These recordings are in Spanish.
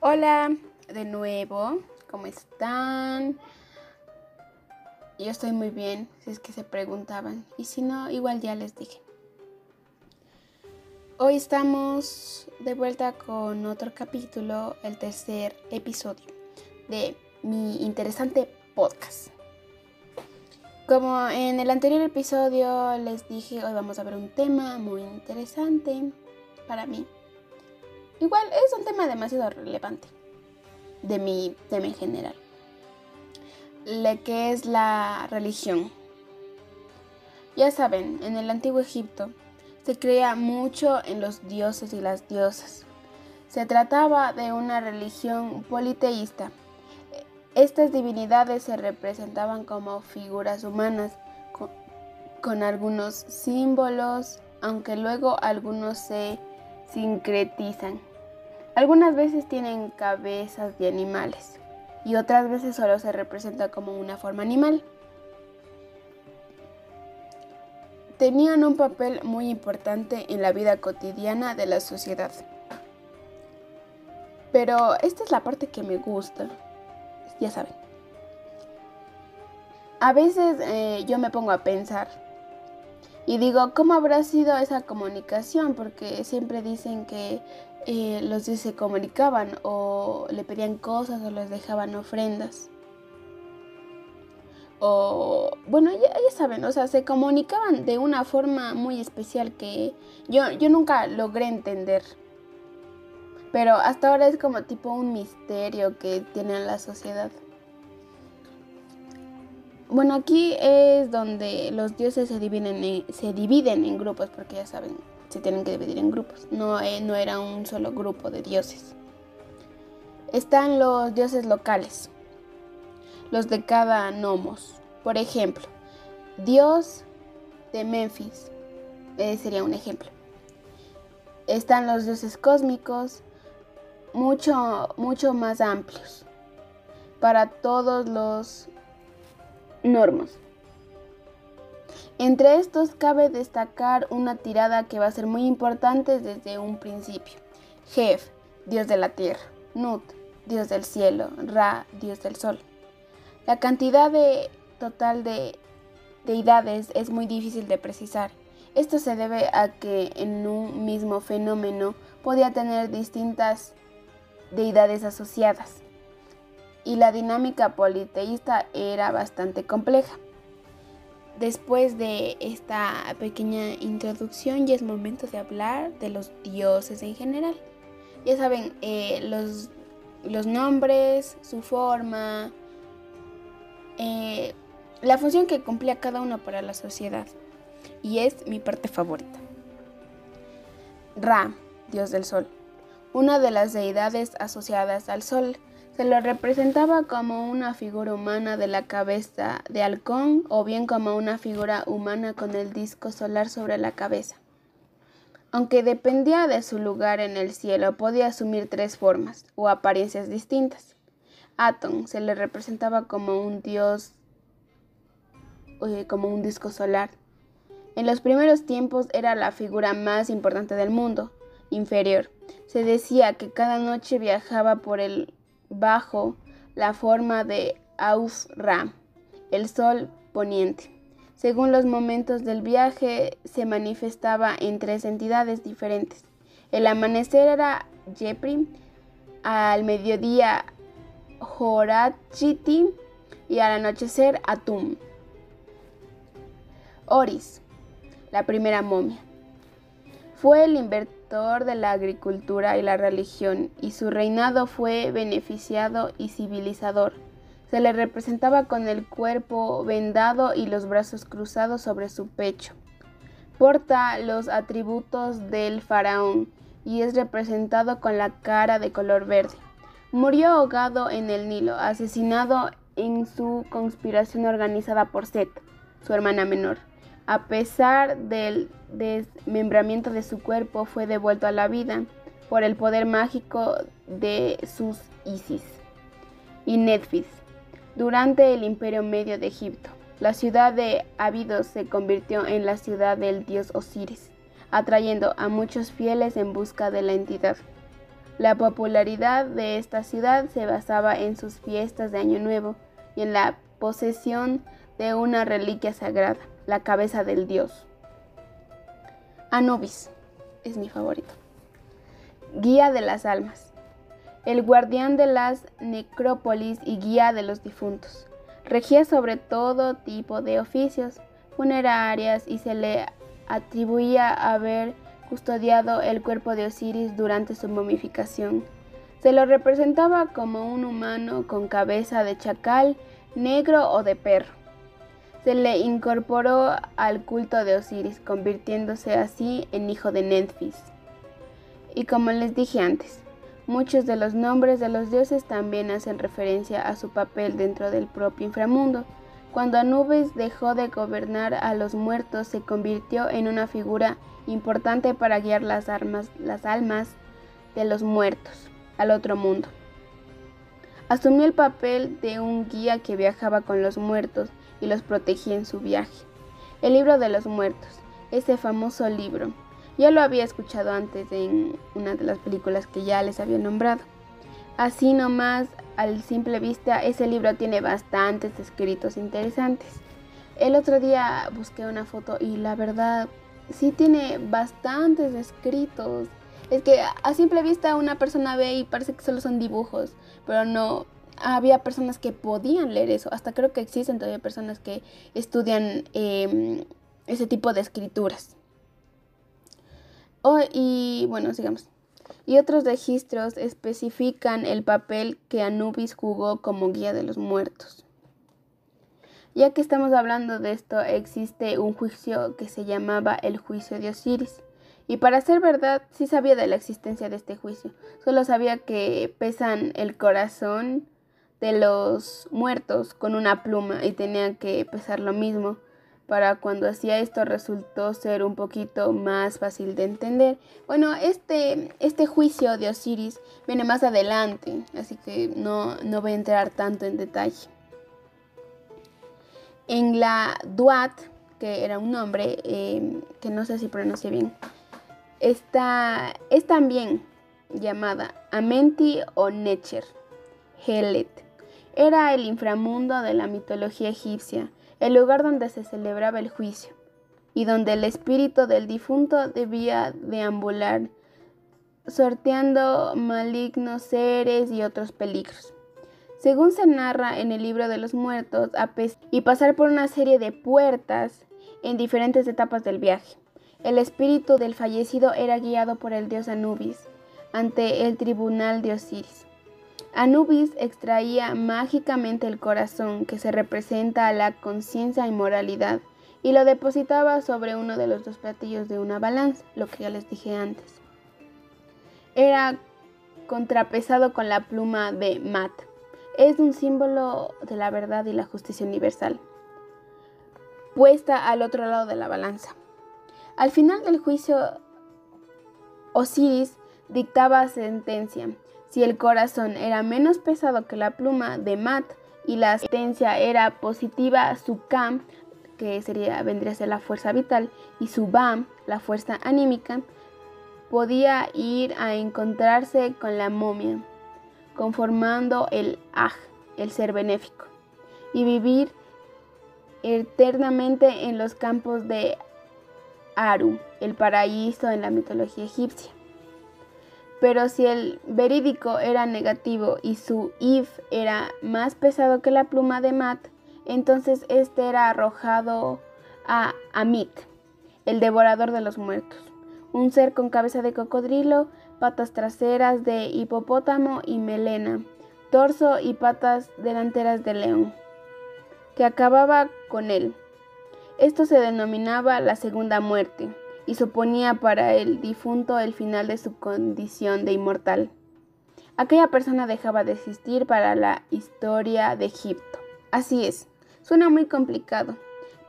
Hola de nuevo, ¿cómo están? Yo estoy muy bien, si es que se preguntaban. Y si no, igual ya les dije. Hoy estamos de vuelta con otro capítulo, el tercer episodio de mi interesante podcast. Como en el anterior episodio les dije, hoy vamos a ver un tema muy interesante para mí. Igual es un tema demasiado relevante de mi tema en general. Le que es la religión. Ya saben, en el antiguo Egipto se creía mucho en los dioses y las diosas. Se trataba de una religión politeísta estas divinidades se representaban como figuras humanas con, algunos símbolos, aunque luego algunos se sincretizan. Algunas veces tienen cabezas de animales y otras veces solo se representa como una forma animal. Tenían un papel muy importante en la vida cotidiana de la sociedad. Pero esta es la parte que me gusta ya saben. A veces eh, yo me pongo a pensar y digo, ¿cómo habrá sido esa comunicación? Porque siempre dicen que eh, los dioses se comunicaban o le pedían cosas o les dejaban ofrendas. O, bueno, ya, saben, o sea, se comunicaban de una forma muy especial que yo, yo nunca logré entender. Pero hasta ahora es como tipo un misterio que tiene la sociedad. Bueno, aquí es donde los dioses se dividen en, grupos, porque ya saben, se tienen que dividir en grupos. No, eh, no era un solo grupo de dioses. Están los dioses locales, los de cada nomos. Por ejemplo, Dios de Memphis eh, sería un ejemplo. Están los dioses cósmicos, mucho, mucho más amplios para todos los normas. Entre estos cabe destacar una tirada que va a ser muy importante desde un principio. Jef, dios de la tierra. Nut, dios del cielo. Ra, dios del sol. La cantidad de total de deidades es muy difícil de precisar. Esto se debe a que en un mismo fenómeno podía tener distintas deidades asociadas, y la dinámica politeísta era bastante compleja. Después de esta pequeña introducción ya es momento de hablar de los dioses en general. Ya saben, eh, los, los, nombres, su forma, eh, la función que cumplía cada uno para la sociedad. Y es mi parte favorita. Ra, dios del sol una de las deidades asociadas al sol. Se lo representaba como una figura humana de la cabeza de halcón o bien como una figura humana con el disco solar sobre la cabeza. Aunque dependía de su lugar en el cielo, podía asumir tres formas o apariencias distintas. Atom se le representaba como un dios, eh, como un disco solar. En los primeros tiempos era la figura más importante del mundo inferior. Se decía que cada noche viajaba por el bajo la forma de Auf-Ra, el sol poniente. Según los momentos del viaje, se manifestaba en tres entidades diferentes. El amanecer era Jepri, al mediodía Horachiti y al anochecer Atum. Oris, la primera momia. Fue el de la agricultura y la religión, y su reinado fue beneficiado y civilizador. Se le representaba con el cuerpo vendado y los brazos cruzados sobre su pecho. Porta los atributos del faraón y es representado con la cara de color verde. Murió ahogado en el Nilo, asesinado en su conspiración organizada por Set, su hermana menor. A pesar del desmembramiento de su cuerpo, fue devuelto a la vida por el poder mágico de sus Isis y Netfis. Durante el Imperio Medio de Egipto, la ciudad de Abidos se convirtió en la ciudad del dios Osiris, atrayendo a muchos fieles en busca de la entidad. La popularidad de esta ciudad se basaba en sus fiestas de Año Nuevo y en la posesión de una reliquia sagrada, la cabeza del dios. Anubis es mi favorito. Guía de las almas. El guardián de las necrópolis y guía de los difuntos. Regía sobre todo tipo de oficios funerarias y se le atribuía haber custodiado el cuerpo de Osiris durante su momificación. Se lo representaba como un humano con cabeza de chacal, negro o de perro. Se le incorporó al culto de Osiris, convirtiéndose así en hijo de Nephis. Y como les dije antes, muchos de los nombres de los dioses también hacen referencia a su papel dentro del propio inframundo. Cuando Anubis dejó de gobernar a los muertos, se convirtió en una figura importante para guiar las, las almas de los muertos al otro mundo. Asumió el papel de un guía que viajaba con los muertos y los protegía en su viaje. El libro de los muertos, ese famoso libro, ya lo había escuchado antes en una de las películas que ya les había nombrado. Así nomás, al simple vista, ese libro tiene bastantes escritos interesantes. El otro día busqué una foto y la verdad sí tiene bastantes escritos. Es que a simple vista una persona ve y parece que solo son dibujos, pero no, había personas que podían leer eso. Hasta creo que existen todavía personas que estudian em, ese tipo de escrituras. Oh, y bueno, sigamos. Y otros registros especifican el papel que Anubis jugó como guía de los muertos. Ya que estamos hablando de esto, existe un juicio que se llamaba el juicio de Osiris. Y para ser verdad, sí sabía de la existencia de este juicio. Solo sabía que pesan el corazón de los muertos con una pluma y tenía que pesar lo mismo. Para cuando hacía esto resultó ser un poquito más fácil de entender. Bueno, este, este juicio de Osiris viene más adelante, así que no, no voy a entrar tanto en detalle. En la Duat, que era un nombre em, que no sé si pronuncié bien, esta, es también llamada Amenti o Necher, Helet. Era el inframundo de la mitología egipcia, el lugar donde se celebraba el juicio y donde el espíritu del difunto debía deambular, sorteando malignos seres y otros peligros según se narra en el libro de los muertos, y pasar por una serie de puertas en diferentes etapas del viaje. El espíritu del fallecido era guiado por el dios Anubis ante el tribunal de Osiris. Anubis extraía mágicamente el corazón que se representa a la conciencia y moralidad y lo depositaba sobre uno de los dos platillos de una balanza, lo que ya les dije antes. Era contrapesado con la pluma de Mat, es un símbolo de la verdad y la justicia universal, puesta al otro lado de la balanza. Al final del juicio, Osiris dictaba sentencia. Si el corazón era menos pesado que la pluma de Mat y la sentencia era positiva, su Kam, que sería, vendría a ser la fuerza vital, y su Bam, la fuerza anímica, podía ir a encontrarse con la momia conformando el Aj, el ser benéfico, y vivir eternamente en los campos de Aru, el paraíso en la mitología egipcia. Pero si el verídico era negativo y su if era más pesado que la pluma de Mat, entonces este era arrojado a Amit, el devorador de los muertos, un ser con cabeza de cocodrilo patas traseras de hipopótamo y melena, torso y patas delanteras de león, que acababa con él. Esto se denominaba la segunda muerte y suponía para el difunto el final de su condición de inmortal. Aquella persona dejaba de existir para la historia de Egipto. Así es, suena muy complicado,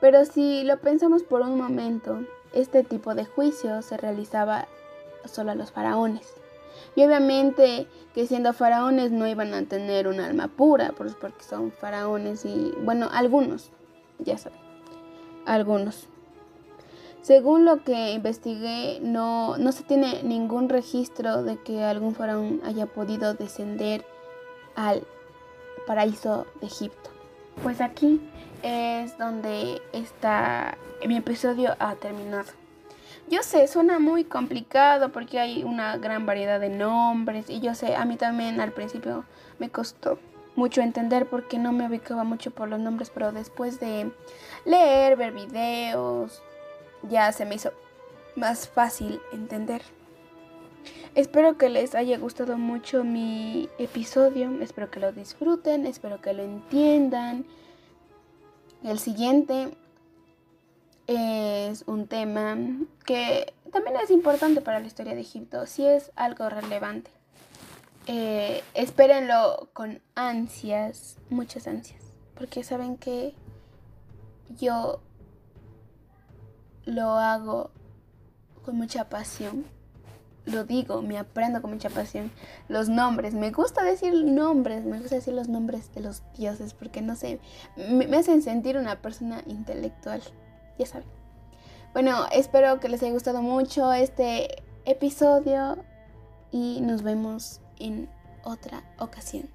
pero si lo pensamos por un momento, este tipo de juicio se realizaba solo a los faraones. Y obviamente que siendo faraones no iban a tener un alma pura, pues porque son faraones y, bueno, algunos, ya saben, algunos. Según lo que investigué, no, no se tiene ningún registro de que algún faraón haya podido descender al paraíso de Egipto. Pues aquí es donde está mi episodio ha terminado. Yo sé, suena muy complicado porque hay una gran variedad de nombres y yo sé, a mí también al principio me costó mucho entender porque no me ubicaba mucho por los nombres, pero después de leer, ver videos, ya se me hizo más fácil entender. Espero que les haya gustado mucho mi episodio, espero que lo disfruten, espero que lo entiendan. El siguiente es un tema que también es importante para la historia de Egipto, si es algo relevante. Eh, espérenlo con ansias, muchas ansias, porque saben que yo lo hago con mucha pasión. Lo digo, me aprendo con mucha pasión. Los nombres, me gusta decir nombres, me gusta decir los nombres de los dioses, porque no sé, me, hacen sentir una persona intelectual ya saben. Bueno, espero que les haya gustado mucho este episodio y nos vemos en otra ocasión.